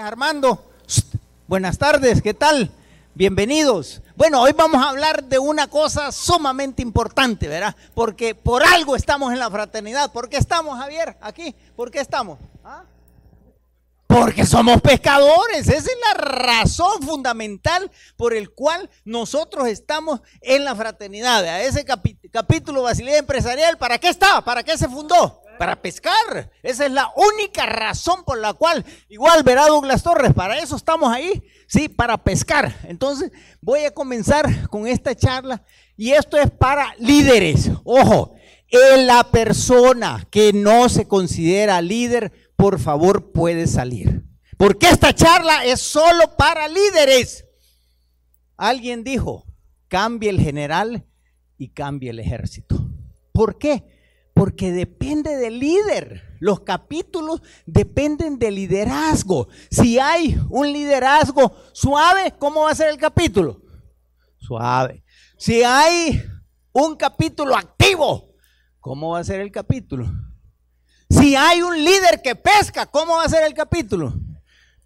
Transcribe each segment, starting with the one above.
Armando, buenas tardes, ¿qué tal? Bienvenidos. Bueno, hoy vamos a hablar de una cosa sumamente importante, ¿verdad? Porque por algo estamos en la fraternidad. ¿Por qué estamos, Javier, aquí? ¿Por qué estamos? ¿Ah? Porque somos pescadores. Esa es la razón fundamental por el cual nosotros estamos en la fraternidad. Ese capítulo Basilea Empresarial, ¿para qué está? ¿Para qué se fundó? Para pescar. Esa es la única razón por la cual, igual verá Douglas Torres, para eso estamos ahí, sí, para pescar. Entonces, voy a comenzar con esta charla y esto es para líderes. Ojo, la persona que no se considera líder, por favor, puede salir. Porque esta charla es solo para líderes. Alguien dijo, cambie el general y cambie el ejército. ¿Por qué? Porque depende del líder. Los capítulos dependen del liderazgo. Si hay un liderazgo suave, ¿cómo va a ser el capítulo? Suave. Si hay un capítulo activo, ¿cómo va a ser el capítulo? Si hay un líder que pesca, ¿cómo va a ser el capítulo?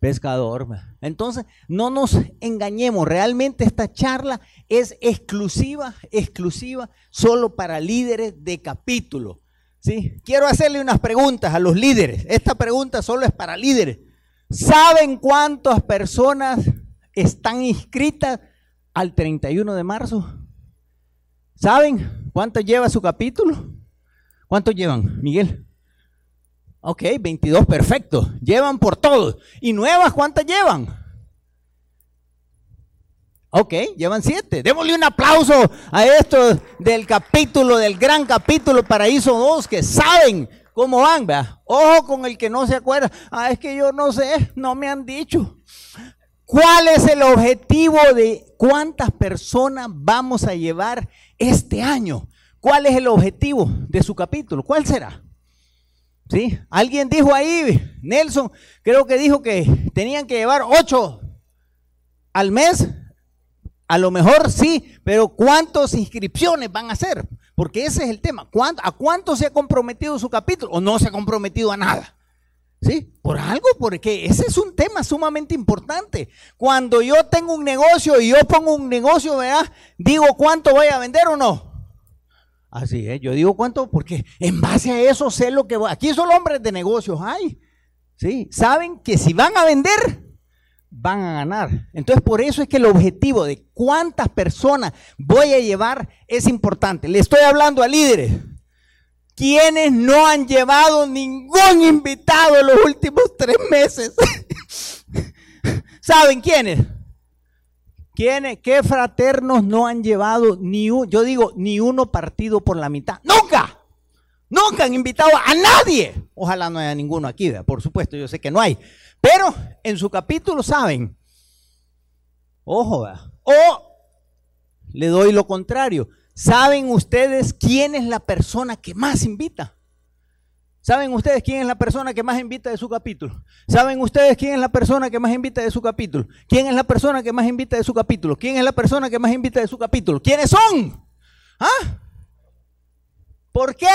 Pescador. Entonces, no nos engañemos. Realmente esta charla es exclusiva, exclusiva, solo para líderes de capítulo. ¿Sí? Quiero hacerle unas preguntas a los líderes. Esta pregunta solo es para líderes. ¿Saben cuántas personas están inscritas al 31 de marzo? ¿Saben cuánto lleva su capítulo? ¿Cuántos llevan, Miguel? Ok, 22, perfecto. Llevan por todos. ¿Y nuevas cuántas llevan? Ok, llevan siete. Démosle un aplauso a estos del capítulo, del gran capítulo Paraíso 2, que saben cómo van, vea. Ojo con el que no se acuerda. Ah, es que yo no sé, no me han dicho. ¿Cuál es el objetivo de cuántas personas vamos a llevar este año? ¿Cuál es el objetivo de su capítulo? ¿Cuál será? ¿Sí? Alguien dijo ahí, Nelson, creo que dijo que tenían que llevar ocho al mes. A lo mejor sí, pero ¿cuántas inscripciones van a hacer? Porque ese es el tema. ¿A cuánto se ha comprometido su capítulo? ¿O no se ha comprometido a nada? ¿Sí? Por algo, porque ese es un tema sumamente importante. Cuando yo tengo un negocio y yo pongo un negocio, ¿verdad? Digo cuánto voy a vender o no. Así es, yo digo cuánto, porque en base a eso sé lo que voy. Aquí solo hombres de negocios hay. ¿Sí? Saben que si van a vender, van a ganar. Entonces, por eso es que el objetivo de cuántas personas voy a llevar es importante. Le estoy hablando a líderes. Quienes no han llevado ningún invitado en los últimos tres meses. ¿Saben quiénes? ¿Quiénes? ¿Qué fraternos no han llevado ni un, yo digo, ni uno partido por la mitad? ¡Nunca! Nunca han invitado a nadie. Ojalá no haya ninguno aquí, por supuesto, yo sé que no hay. Pero en su capítulo saben, ojo, o le doy lo contrario. ¿Saben ustedes quién es la persona que más invita? ¿Saben ustedes quién es la persona que más invita de su capítulo? ¿Saben ustedes quién es la persona que más invita de su capítulo? ¿Quién es la persona que más invita de su capítulo? ¿Quién es la persona que más invita de su capítulo? ¿Quiénes son? ¿Ah? ¿Por qué?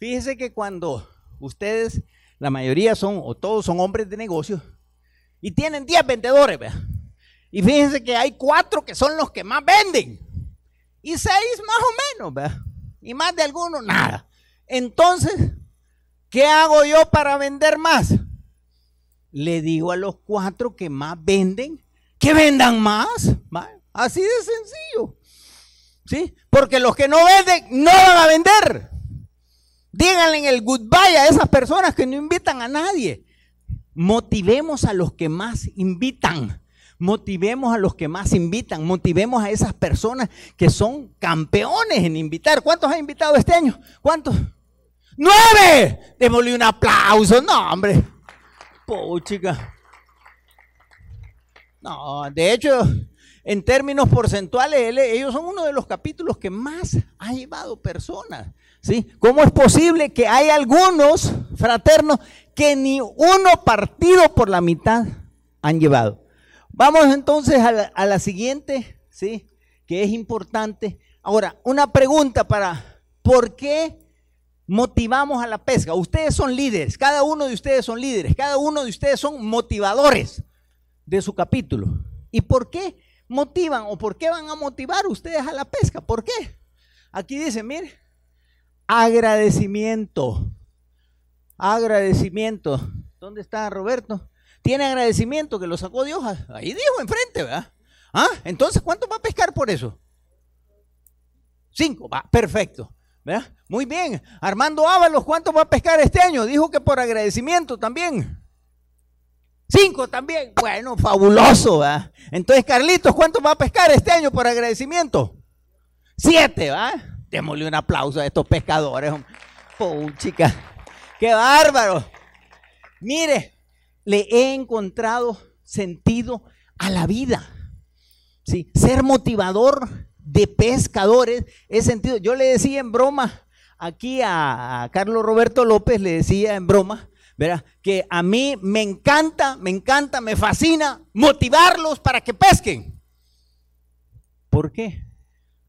Fíjese que cuando ustedes la mayoría son, o todos son hombres de negocios, y tienen 10 vendedores, ¿vea? Y fíjense que hay cuatro que son los que más venden, y seis más o menos, ¿vea? Y más de algunos, nada. Entonces, ¿qué hago yo para vender más? Le digo a los cuatro que más venden, que vendan más. Así de sencillo. ¿Sí? Porque los que no venden, no van a vender. Díganle en el goodbye a esas personas que no invitan a nadie. Motivemos a los que más invitan. Motivemos a los que más invitan. Motivemos a esas personas que son campeones en invitar. ¿Cuántos ha invitado este año? ¿Cuántos? ¡Nueve! Démosle un aplauso. No, hombre. chica. No, de hecho, en términos porcentuales, ellos son uno de los capítulos que más ha llevado personas. ¿Sí? ¿Cómo es posible que hay algunos fraternos que ni uno partido por la mitad han llevado? Vamos entonces a la, a la siguiente, ¿sí? Que es importante. Ahora, una pregunta para, ¿por qué motivamos a la pesca. Ustedes son líderes, cada uno de ustedes son líderes, cada uno de ustedes son motivadores de su capítulo. ¿Y por qué motivan o por qué van a motivar ustedes a la pesca? ¿Por qué? Aquí dice, mire, agradecimiento. Agradecimiento. ¿Dónde está Roberto? Tiene agradecimiento que lo sacó Dios. Ahí dijo enfrente, ¿verdad? Ah, entonces, ¿cuánto va a pescar por eso? Cinco, va, perfecto. Muy bien. Armando Ábalos, ¿cuánto va a pescar este año? Dijo que por agradecimiento también. Cinco también. Bueno, fabuloso. ¿verdad? Entonces, Carlitos, ¿cuánto va a pescar este año por agradecimiento? Siete, ¿va? Démosle un aplauso a estos pescadores. Oh, chica. Qué bárbaro. Mire, le he encontrado sentido a la vida. ¿sí? Ser motivador de pescadores es sentido. Yo le decía en broma aquí a, Carlos Roberto López, le decía en broma, ¿verdad? que a mí me encanta, me encanta, me fascina motivarlos para que pesquen. ¿Por qué?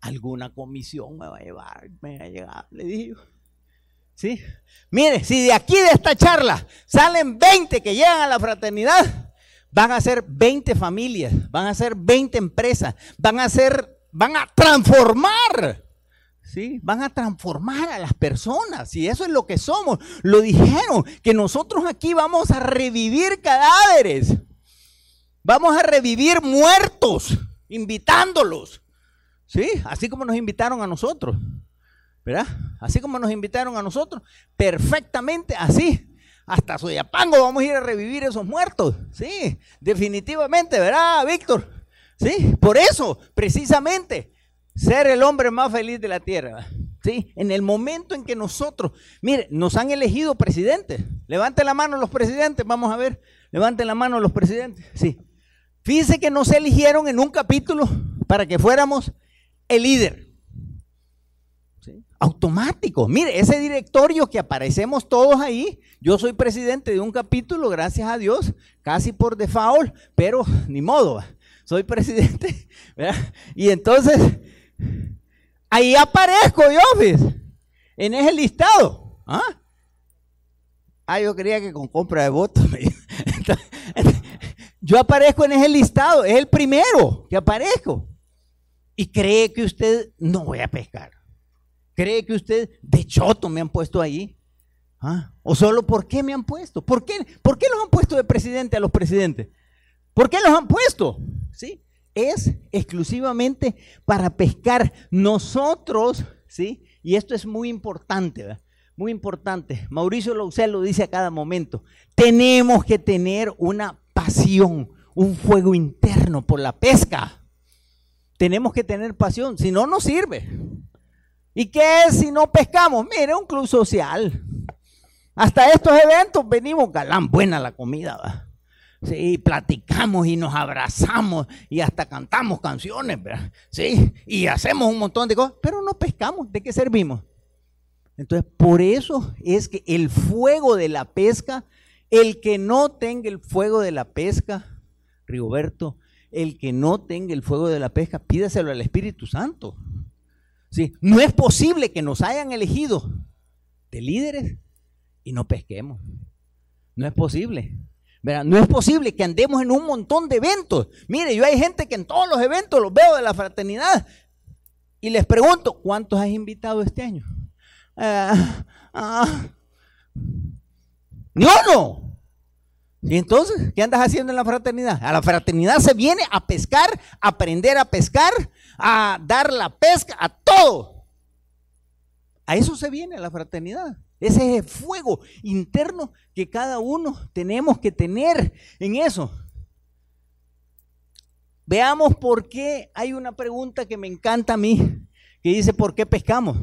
Alguna comisión me va a llevar, me va a llegar, le digo. ¿Sí? Mire, si de aquí de esta charla salen 20 que llegan a la fraternidad, van a ser 20 familias, van a ser 20 empresas, van a ser, van a transformar. ¿Sí? Van a transformar a las personas y eso es lo que somos. Lo dijeron, que nosotros aquí vamos a revivir cadáveres. Vamos a revivir muertos, invitándolos. ¿Sí? Así como nos invitaron a nosotros. ¿Verdad? Así como nos invitaron a nosotros, perfectamente así hasta Soyapango vamos a ir a revivir esos muertos. Sí, definitivamente, ¿verdad, Víctor? Sí, por eso, precisamente, ser el hombre más feliz de la tierra. Sí, en el momento en que nosotros, mire, nos han elegido presidentes. Levanten la mano los presidentes, vamos a ver. Levanten la mano los presidentes. Sí. Fíjense que nos eligieron en un capítulo para que fuéramos el líder automático. Mire, ese directorio que aparecemos todos ahí, yo soy presidente de un capítulo, gracias a Dios, casi por default, pero ni modo, soy presidente. Y entonces, ahí aparezco yo, en ese listado. ¿Ah? ah, yo creía que con compra de votos. yo aparezco en ese listado, es el primero que aparezco. Y cree que usted no voy a pescar. ¿Cree que usted de choto me han puesto ahí? ¿Ah? ¿O solo por qué me han puesto? ¿Por qué, ¿Por qué los han puesto de presidente a los presidentes? ¿Por qué los han puesto? Es exclusivamente para pescar. Nosotros, ¿sí? Y esto es muy importante, ¿verdad? Muy importante. Mauricio Lausel lo dice a cada momento. Tenemos que tener una pasión, un fuego interno por la pesca. Tenemos que tener pasión, si no, no sirve. ¿Y qué es si no pescamos? Mire, un club social. Hasta estos eventos venimos, galán, buena la comida, ¿va? Sí, platicamos y nos abrazamos y hasta cantamos canciones, ¿verdad? Sí, y hacemos un montón de cosas, pero no pescamos. ¿De qué servimos? Entonces, por eso es que el fuego de la pesca, el que no tenga el fuego de la pesca, Rigoberto, el que no tenga el fuego de la pesca, pídaselo al Espíritu Santo. No es posible que nos hayan elegido de líderes y no pesquemos. No es posible. No es posible que andemos en un montón de eventos. Mire, yo hay gente que en todos los eventos los veo de la fraternidad y les pregunto, ¿cuántos has invitado este año? Ah, ah, ni uno. ¿Y entonces qué andas haciendo en la fraternidad? A la fraternidad se viene a pescar, a aprender a pescar, a dar la pesca, a todo. A eso se viene la fraternidad. Ese es el fuego interno que cada uno tenemos que tener en eso. Veamos por qué hay una pregunta que me encanta a mí, que dice, ¿por qué pescamos?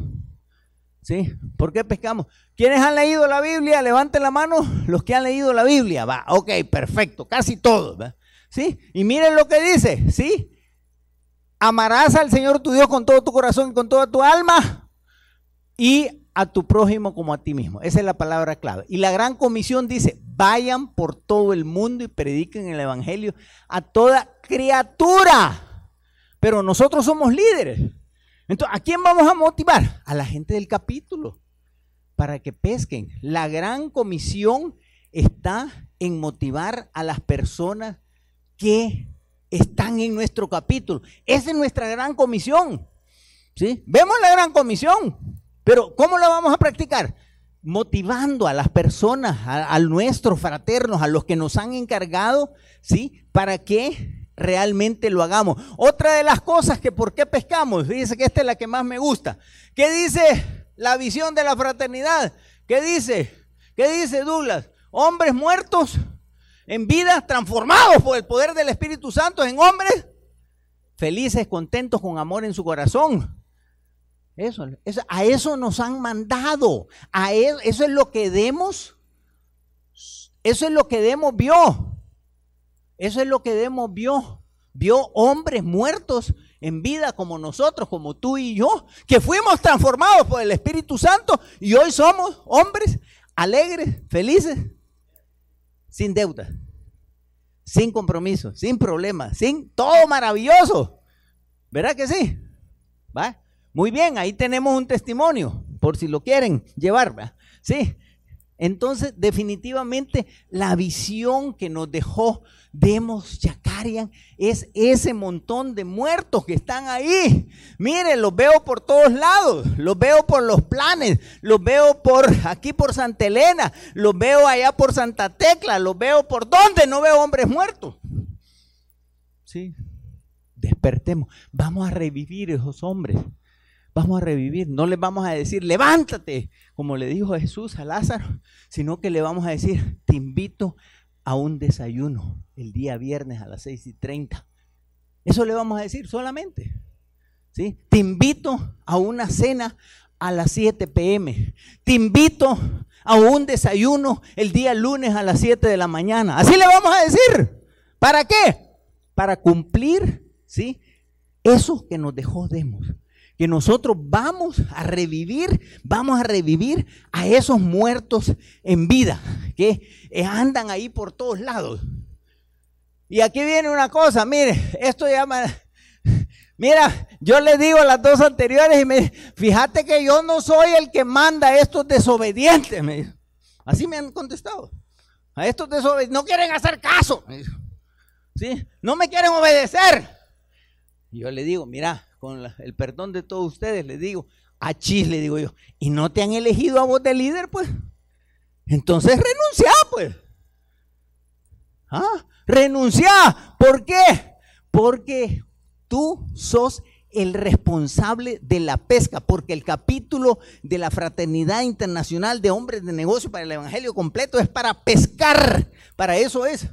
¿Sí? ¿Por qué pescamos? ¿Quiénes han leído la Biblia? Levanten la mano los que han leído la Biblia. Va, ok, perfecto, casi todos. ¿Sí? Y miren lo que dice, ¿sí? Amarás al Señor tu Dios con todo tu corazón y con toda tu alma y a tu prójimo como a ti mismo. Esa es la palabra clave. Y la gran comisión dice, vayan por todo el mundo y prediquen el Evangelio a toda criatura. Pero nosotros somos líderes. Entonces, ¿a quién vamos a motivar? A la gente del capítulo para que pesquen. La gran comisión está en motivar a las personas que están en nuestro capítulo. Esa es nuestra gran comisión. ¿sí? Vemos la gran comisión, pero ¿cómo la vamos a practicar? Motivando a las personas, a, nuestros fraternos, a los que nos han encargado, ¿sí? Para que realmente lo hagamos. Otra de las cosas que por qué pescamos, dice que esta es la que más me gusta. ¿Qué dice la visión de la fraternidad? ¿Qué dice? ¿Qué dice Douglas? Hombres muertos en vida, transformados por el poder del Espíritu Santo en hombres felices, contentos, con amor en su corazón. Eso, a eso nos han mandado. A eso, eso es lo que Demos, eso es lo que Demos vio. Eso es lo que Demos vio. Vio hombres muertos en vida como nosotros, como tú y yo, que fuimos transformados por el Espíritu Santo y hoy somos hombres alegres, felices, sin deuda, sin compromiso, sin problemas, sin todo maravilloso. ¿Verdad que sí? ¿Va? Muy bien, ahí tenemos un testimonio, por si lo quieren llevar. ¿va? Sí. Entonces, definitivamente, la visión que nos dejó Demos Yacarian es ese montón de muertos que están ahí. Miren, los veo por todos lados, los veo por los planes, los veo por aquí por Santa Elena, los veo allá por Santa Tecla, los veo por donde no veo hombres muertos. Sí, despertemos, vamos a revivir esos hombres. Vamos a revivir, no les vamos a decir, levántate, como le dijo Jesús a Lázaro, sino que le vamos a decir, te invito a un desayuno el día viernes a las 6 y 30. Eso le vamos a decir solamente. ¿sí? Te invito a una cena a las 7 pm. Te invito a un desayuno el día lunes a las 7 de la mañana. Así le vamos a decir. ¿Para qué? Para cumplir ¿sí? eso que nos dejó Demos que nosotros vamos a revivir, vamos a revivir a esos muertos en vida, que andan ahí por todos lados. Y aquí viene una cosa, mire, esto llama, mira, yo le digo a las dos anteriores y me fíjate que yo no soy el que manda a estos desobedientes, me Así me han contestado. A estos desobedientes, no quieren hacer caso. ¿Sí? No me quieren obedecer. Yo le digo, mira, con el perdón de todos ustedes, les digo, a chis le digo yo, y no te han elegido a vos de líder, pues. Entonces renuncia, pues. ¿Ah? Renuncia. ¿Por qué? Porque tú sos el responsable de la pesca, porque el capítulo de la Fraternidad Internacional de Hombres de Negocio para el Evangelio completo es para pescar, para eso es.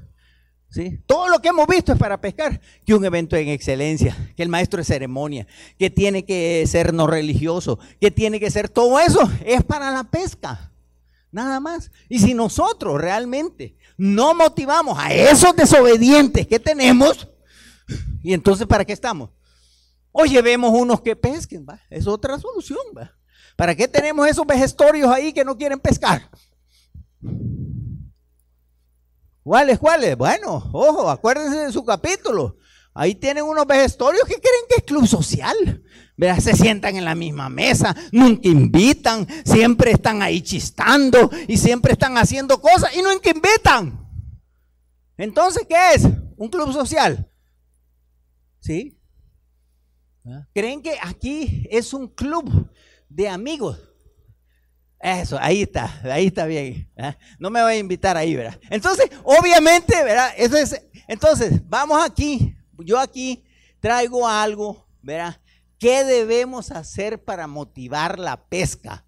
Todo lo que hemos visto es para pescar, que un evento en excelencia, que el maestro de ceremonia, que tiene que ser no religioso, que tiene que ser todo eso, es para la pesca, nada más. Y si nosotros realmente no motivamos a esos desobedientes que tenemos, y entonces ¿para qué estamos? O llevemos unos que pesquen, es otra solución. ¿Para qué tenemos esos vejestorios ahí que no quieren pescar? ¿Cuáles, cuáles? Bueno, ojo, acuérdense de su capítulo. Ahí tienen unos vejestorios que creen que es club social. Se sientan en la misma mesa, nunca invitan, siempre están ahí chistando y siempre están haciendo cosas y nunca invitan. Entonces, ¿qué es? ¿Un club social? ¿Sí? ¿Ah? ¿Creen que aquí es un club de amigos? Eso, ahí está, ahí está bien. No me voy a invitar ahí, ¿verdad? Entonces, obviamente, ¿verdad? Eso es, entonces, vamos aquí. Yo aquí traigo algo, ¿verdad? ¿Qué debemos hacer para motivar la pesca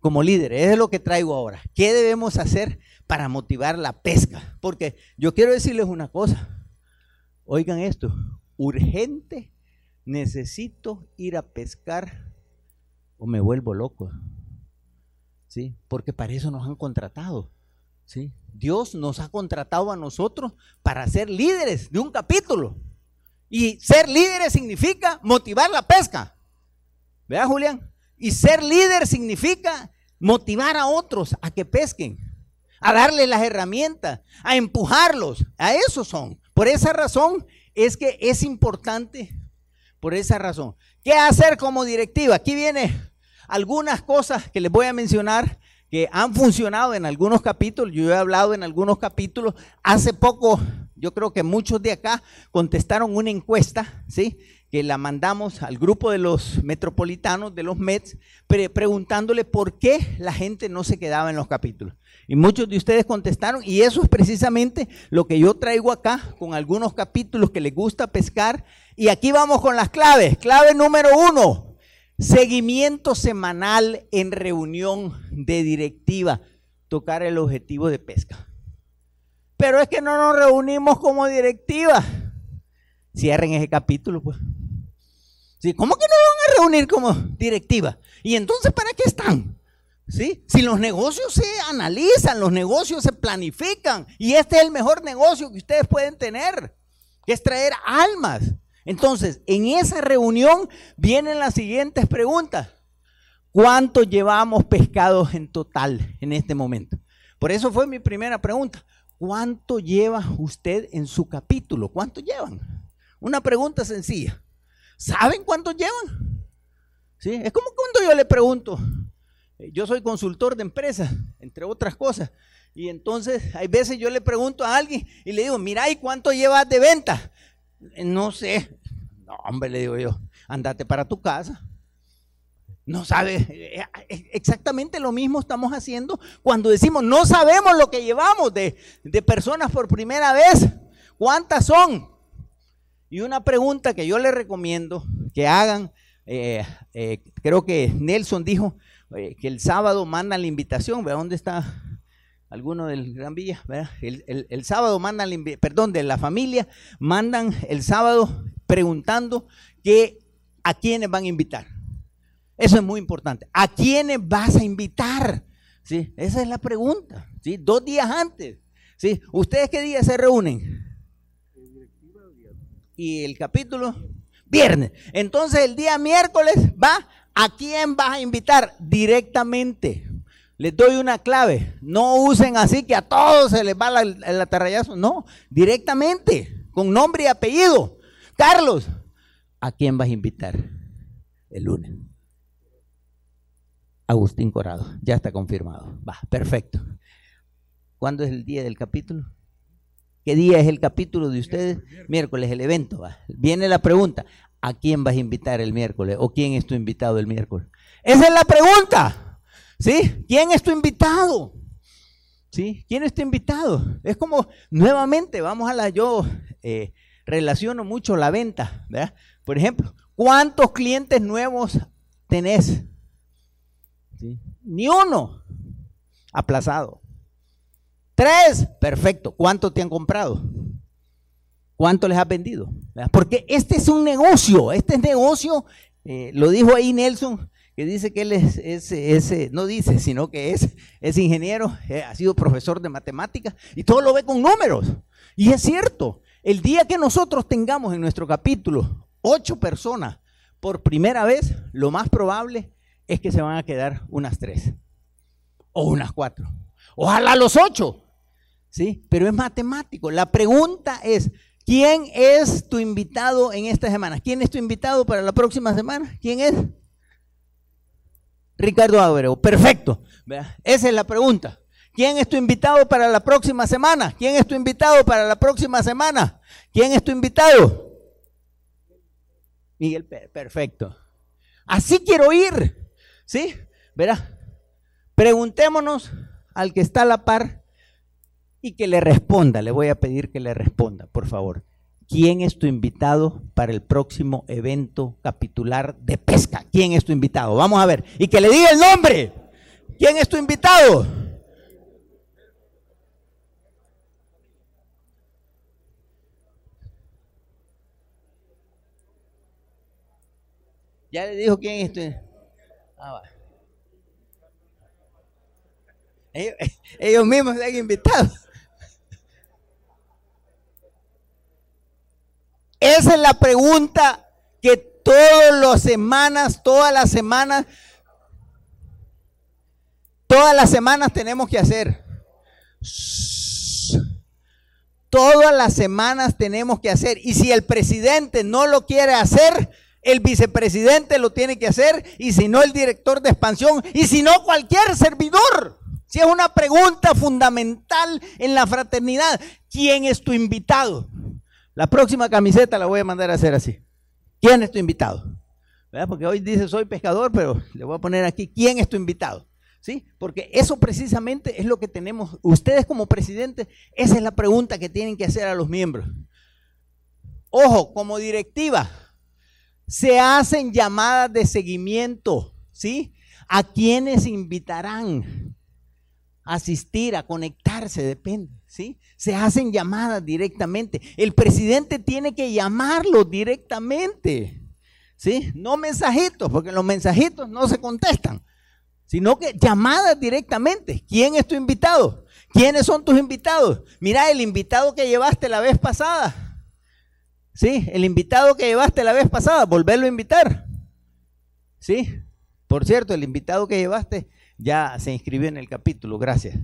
como líderes? Eso es lo que traigo ahora. ¿Qué debemos hacer para motivar la pesca? Porque yo quiero decirles una cosa. Oigan esto, urgente, necesito ir a pescar o me vuelvo loco. Porque para eso nos han contratado, ¿sí? Dios nos ha contratado a nosotros para ser líderes de un capítulo. Y ser líderes significa motivar la pesca. ¿Verdad, Julián? Y ser líder significa motivar a otros a que pesquen, a darles las herramientas, a empujarlos. A eso son. Por esa razón es que es importante. Por esa razón. ¿Qué hacer como directiva? Aquí viene algunas cosas que les voy a mencionar que han funcionado en algunos capítulos, yo he hablado en algunos capítulos, hace poco, yo creo que muchos de acá contestaron una encuesta, ¿sí? que la mandamos al grupo de los metropolitanos, de los METS, preguntándole por qué la gente no se quedaba en los capítulos. Y muchos de ustedes contestaron, y eso es precisamente lo que yo traigo acá con algunos capítulos que les gusta pescar. Y aquí vamos con las claves. Clave número uno, seguimiento semanal en reunión de directiva, tocar el objetivo de pesca. Pero es que no nos reunimos como directiva. Cierren ese capítulo, pues. ¿Cómo que no van a reunir como directiva? ¿Y entonces para qué están? ¿Sí? Si los negocios se analizan, los negocios se planifican y este es el mejor negocio que ustedes pueden tener, que es traer almas. Entonces, en esa reunión vienen las siguientes preguntas. ¿Cuánto llevamos pescados en total en este momento? Por eso fue mi primera pregunta. ¿Cuánto lleva usted en su capítulo? ¿Cuánto llevan? Una pregunta sencilla. ¿Saben cuánto llevan? ¿Sí? Es como cuando yo le pregunto, eh, yo soy consultor de empresas, entre otras cosas, y entonces hay veces yo le pregunto a alguien y le digo, mira, ¿y cuánto llevas de venta? Eh, no sé. No, hombre, le digo yo, andate para tu casa. No sabe, eh, exactamente lo mismo estamos haciendo cuando decimos, no sabemos lo que llevamos de, de personas por primera vez. ¿Cuántas son? Y una pregunta que yo les recomiendo que hagan, eh, eh, creo que Nelson dijo eh, que el sábado mandan la invitación, ¿verdad? ¿Dónde está alguno del Gran Villa? El, sábado mandan, perdón, de la familia, mandan el sábado preguntando que a quiénes van a invitar. Eso es muy importante. ¿A quiénes vas a invitar? ¿Sí? Esa es la pregunta. ¿sí? Dos días antes. ¿sí? ¿Ustedes qué día se reúnen? y el capítulo viernes. Entonces el día miércoles va, ¿a quién vas a invitar? Directamente. Les doy una clave. No usen así que a todos se les va el atarrayazo. No, directamente, con nombre y apellido. Carlos, ¿a quién vas a invitar el lunes? Agustín Corado, ya está confirmado. Va, perfecto. ¿Cuándo es el día del capítulo? ¿Qué día es el capítulo de ustedes? Miércoles, el evento. Viene la pregunta, ¿a quién vas a invitar el miércoles? ¿O quién es tu invitado el miércoles? Esa es la pregunta. ¿Sí? ¿Quién es tu invitado? ¿Sí? ¿Quién es tu invitado? Es como, nuevamente, vamos a la, yo eh, relaciono mucho la venta, ¿verdad? Por ejemplo, ¿cuántos clientes nuevos tenés? Ni uno aplazado. Tres, perfecto. ¿Cuánto te han comprado? ¿Cuánto les has vendido? Porque este es un negocio, este es negocio, eh, lo dijo ahí Nelson, que dice que él es, ese, no dice, sino que es, es ingeniero, eh, ha sido profesor de matemáticas y todo lo ve con números. Y es cierto, el día que nosotros tengamos en nuestro capítulo ocho personas por primera vez, lo más probable es que se van a quedar unas tres o unas cuatro. Ojalá los ocho, ¿sí? Pero es matemático. La pregunta es, ¿quién es tu invitado en esta semana? ¿Quién es tu invitado para la próxima semana? ¿Quién es? Ricardo Ábrego. Perfecto. Esa es la pregunta. ¿Quién es tu invitado para la próxima semana? ¿Quién es tu invitado para la próxima semana? ¿Quién es tu invitado? Miguel, perfecto. Así quiero ir. ¿Sí? Verá. Preguntémonos al que está a la par y que le responda. Le voy a pedir que le responda, por favor. ¿Quién es tu invitado para el próximo evento capitular de pesca? ¿Quién es tu invitado? Vamos a ver. Y que le diga el nombre. ¿Quién es tu invitado? Ya le dijo quién es tu. Ah, ellos, ellos mismos se han invitado. Esa es la pregunta que todas las semanas, todas las semanas, todas las semanas tenemos que hacer. Todas las semanas tenemos que hacer. Y si el presidente no lo quiere hacer, el vicepresidente lo tiene que hacer. Y si no, el director de expansión. Y si no, cualquier servidor. Si es una pregunta fundamental en la fraternidad, ¿quién es tu invitado? La próxima camiseta la voy a mandar a hacer así. ¿Quién es tu invitado? Porque hoy dice soy pescador, pero le voy a poner aquí, ¿quién es tu invitado? ¿Sí? Porque eso precisamente es lo que tenemos, ustedes como presidentes, esa es la pregunta que tienen que hacer a los miembros. Ojo, como directiva, se hacen llamadas de seguimiento, ¿sí? ¿A quiénes invitarán? A asistir, a conectarse, depende, ¿sí? Se hacen llamadas directamente. El presidente tiene que llamarlos directamente, ¿sí? No mensajitos, porque los mensajitos no se contestan, sino que llamadas directamente. ¿Quién es tu invitado? ¿Quiénes son tus invitados? Mira, el invitado que llevaste la vez pasada, Sí, el invitado que llevaste la vez pasada, volverlo a invitar. Sí, por cierto, el invitado que llevaste ya se inscribió en el capítulo, gracias.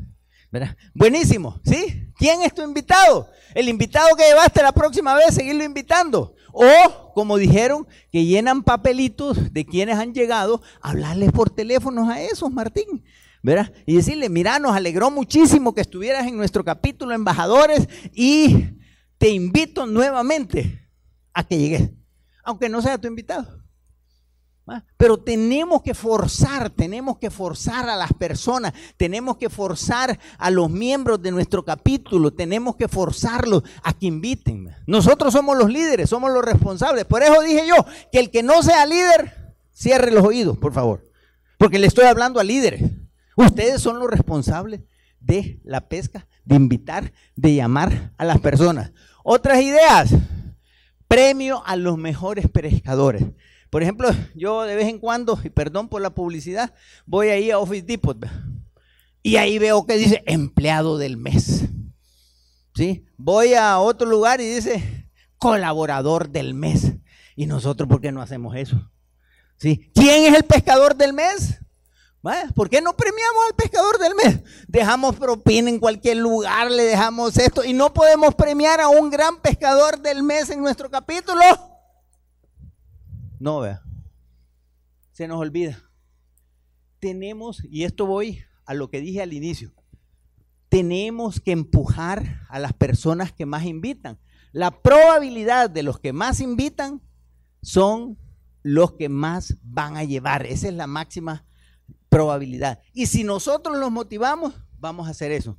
Buenísimo, ¿sí? ¿Quién es tu invitado? El invitado que llevaste la próxima vez, seguirlo invitando. O, como dijeron, que llenan papelitos de quienes han llegado, hablarles por teléfonos a esos, Martín. ¿verdad? Y decirle, mira, nos alegró muchísimo que estuvieras en nuestro capítulo embajadores y te invito nuevamente a que llegues, aunque no sea tu invitado. Pero tenemos que forzar, tenemos que forzar a las personas, tenemos que forzar a los miembros de nuestro capítulo, tenemos que forzarlos a que inviten. Nosotros somos los líderes, somos los responsables. Por eso dije yo que el que no sea líder, cierre los oídos, por favor. Porque le estoy hablando a líderes. Ustedes son los responsables de la pesca, de invitar, de llamar a las personas. Otras ideas premio a los mejores pescadores. Por ejemplo, yo de vez en cuando, y perdón por la publicidad, voy ahí a Office Depot y ahí veo que dice empleado del mes. ¿Sí? Voy a otro lugar y dice colaborador del mes. ¿Y nosotros por qué no hacemos eso? ¿Sí? ¿Quién es el pescador del mes? ¿Por qué no premiamos al pescador del mes? Dejamos propina en cualquier lugar, le dejamos esto y no podemos premiar a un gran pescador del mes en nuestro capítulo. No, vea. Se nos olvida. Tenemos, y esto voy a lo que dije al inicio, tenemos que empujar a las personas que más invitan. La probabilidad de los que más invitan son los que más van a llevar. Esa es la máxima probabilidad. Y si nosotros los motivamos, vamos a hacer eso.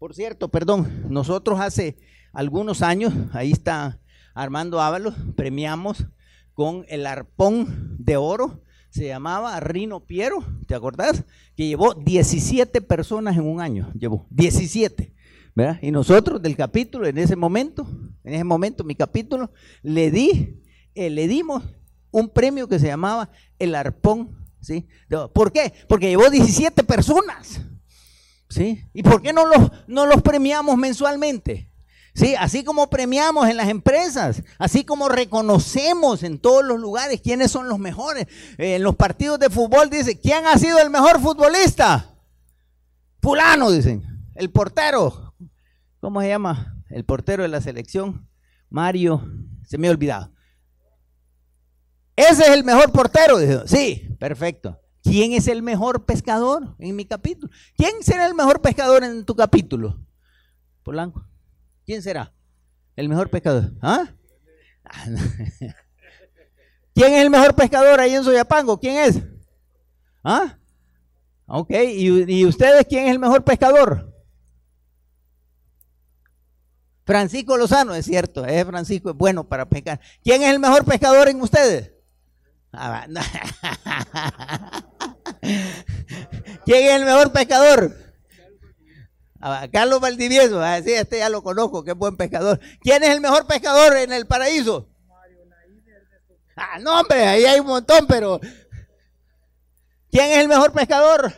Por cierto, perdón, nosotros hace algunos años, ahí está Armando Ábalos, premiamos con el arpón de oro, se llamaba Rino Piero, ¿te acordás? Que llevó 17 personas en un año, llevó 17. ¿verdad? Y nosotros del capítulo, en ese momento, en ese momento mi capítulo, le di, eh, le dimos un premio que se llamaba el arpón ¿sí? ¿Por qué? Porque llevó 17 personas. ¿Sí? ¿Y por qué no los, no los premiamos mensualmente? Sí, así como premiamos en las empresas, así como reconocemos en todos los lugares quiénes son los mejores. Eh, en los partidos de fútbol dice, ¿quién ha sido el mejor futbolista? Fulano, dicen. El portero. ¿Cómo se llama? El portero de la selección. Mario. Se me ha olvidado. Ese es el mejor portero. Sí, perfecto. ¿Quién es el mejor pescador en mi capítulo? ¿Quién será el mejor pescador en tu capítulo? Polanco. ¿Quién será? El mejor pescador. ¿Ah? ¿Quién es el mejor pescador ahí en Soyapango? ¿Quién es? ¿Ah? Ok, ¿Y, ¿y ustedes quién es el mejor pescador? Francisco Lozano, es cierto, es Francisco, es bueno para pescar. ¿Quién es el mejor pescador en ustedes? Ah, ¿Quién es el mejor pescador? Ah, Carlos Valdivieso, ah, sí, este ya lo conozco, qué buen pescador. ¿Quién es el mejor pescador en el paraíso? Ah, no, hombre, ahí hay un montón, pero ¿quién es el mejor pescador?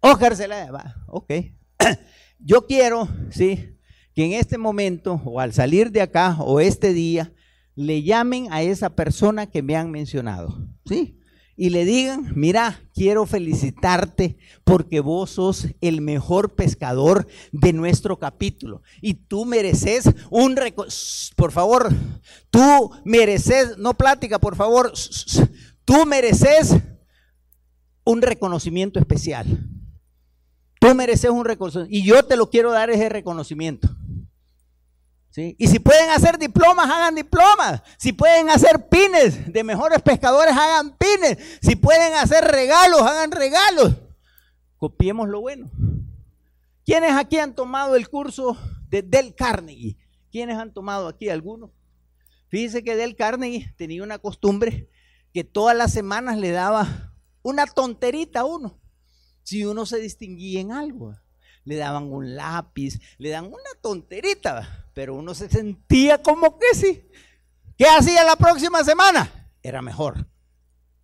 Oscar Zelaya, va, ok. Yo quiero, sí, que en este momento, o al salir de acá, o este día, le llamen a esa persona que me han mencionado, ¿sí? Y le digan, mira, quiero felicitarte porque vos sos el mejor pescador de nuestro capítulo. Y tú mereces un... Por favor, tú mereces, no plática, por favor, tú mereces un reconocimiento especial. Tú mereces un reconocimiento y yo te lo quiero dar ese reconocimiento. Y si pueden hacer diplomas, hagan diplomas. Si pueden hacer pines de mejores pescadores, hagan pines. Si pueden hacer regalos, hagan regalos. Copiemos lo bueno. ¿Quiénes aquí han tomado el curso de Del Carnegie? ¿Quiénes han tomado aquí algunos? Fíjense que Del Carnegie tenía una costumbre que todas las semanas le daba una tonterita a uno. Si uno se distinguía en algo, le daban un lápiz, le dan una tonterita, pero uno se sentía como que sí. ¿Qué hacía la próxima semana? Era mejor.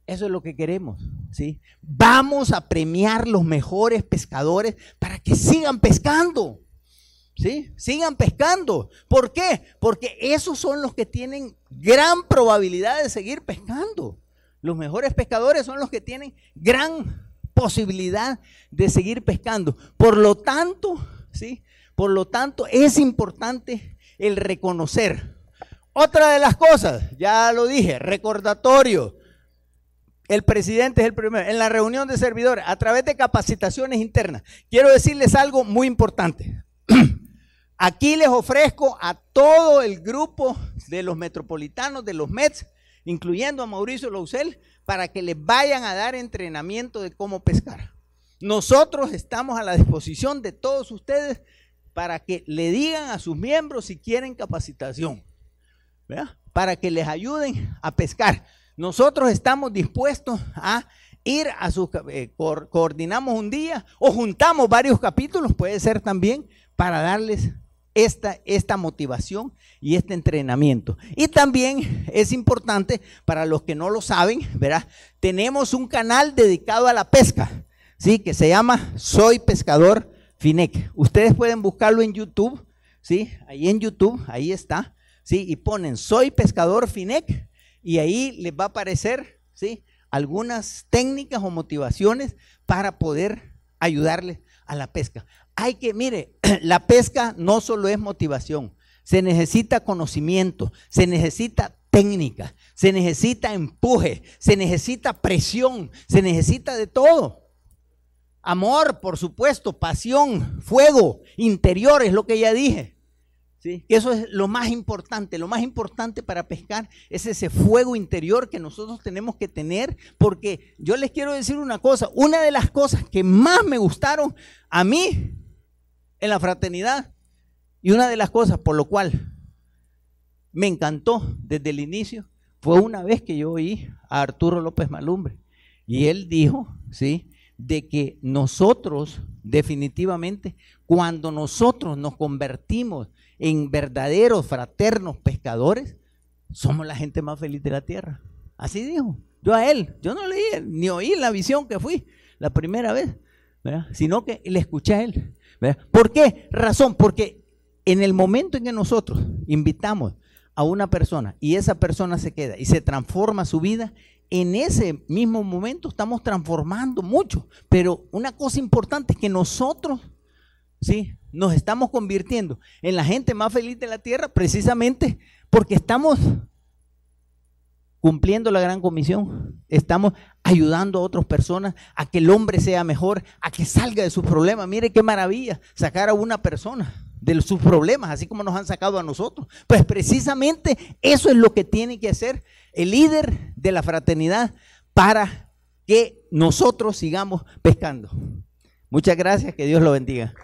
Eso es lo que queremos, ¿sí? Vamos a premiar los mejores pescadores para que sigan pescando. ¿Sí? Sigan pescando. ¿Por qué? Porque esos son los que tienen gran probabilidad de seguir pescando. Los mejores pescadores son los que tienen gran posibilidad de seguir pescando. Por lo tanto, ¿sí? Por lo tanto, es importante el reconocer. Otra de las cosas, ya lo dije, recordatorio. El presidente es el primero. En la reunión de servidores, a través de capacitaciones internas, quiero decirles algo muy importante. Aquí les ofrezco a todo el grupo de los metropolitanos, de los METS, incluyendo a Mauricio Lousel, para que les vayan a dar entrenamiento de cómo pescar. Nosotros estamos a la disposición de todos ustedes para que le digan a sus miembros si quieren capacitación, para que les ayuden a pescar. Nosotros estamos dispuestos a ir a sus, eh, coordinamos un día o juntamos varios capítulos, puede ser también, para darles esta, motivación y este entrenamiento. Y también es importante, para los que no lo saben, ¿verdad? Tenemos un canal dedicado a la pesca, ¿sí? Que se llama Soy Pescador Finec. Ustedes pueden buscarlo en YouTube, ¿sí? Ahí en YouTube, ahí está, ¿sí? Y ponen Soy Pescador Finec y ahí les va a aparecer, ¿sí? Algunas técnicas o motivaciones para poder ayudarles a la pesca. Hay que, mire, la pesca no solo es motivación, se necesita conocimiento, se necesita técnica, se necesita empuje, se necesita presión, se necesita de todo. Amor, por supuesto, pasión, fuego interior, es lo que ya dije. ¿Sí? Eso es lo más importante. Lo más importante para pescar es ese fuego interior que nosotros tenemos que tener. Porque yo les quiero decir una cosa. Una de las cosas que más me gustaron a mí en la fraternidad y una de las cosas por lo cual me encantó desde el inicio fue una vez que yo oí a Arturo López Malumbre y él dijo, ¿sí? De que nosotros definitivamente, cuando nosotros nos convertimos en verdaderos fraternos pescadores, somos la gente más feliz de la tierra. Así dijo. Yo a él, yo no leí ni oí la visión que fui la primera vez, sino que le escuché a él. ¿Por qué razón? Porque en el momento en que nosotros invitamos a una persona y esa persona se queda y se transforma su vida, en ese mismo momento estamos transformando mucho. Pero una cosa importante es que nosotros, ¿sí? Nos estamos convirtiendo en la gente más feliz de la tierra precisamente porque estamos cumpliendo la gran comisión. Estamos ayudando a otras personas a que el hombre sea mejor, a que salga de sus problemas. Mire qué maravilla sacar a una persona de sus problemas, así como nos han sacado a nosotros. Pues precisamente eso es lo que tiene que hacer el líder de la fraternidad para que nosotros sigamos pescando. Muchas gracias, que Dios lo bendiga.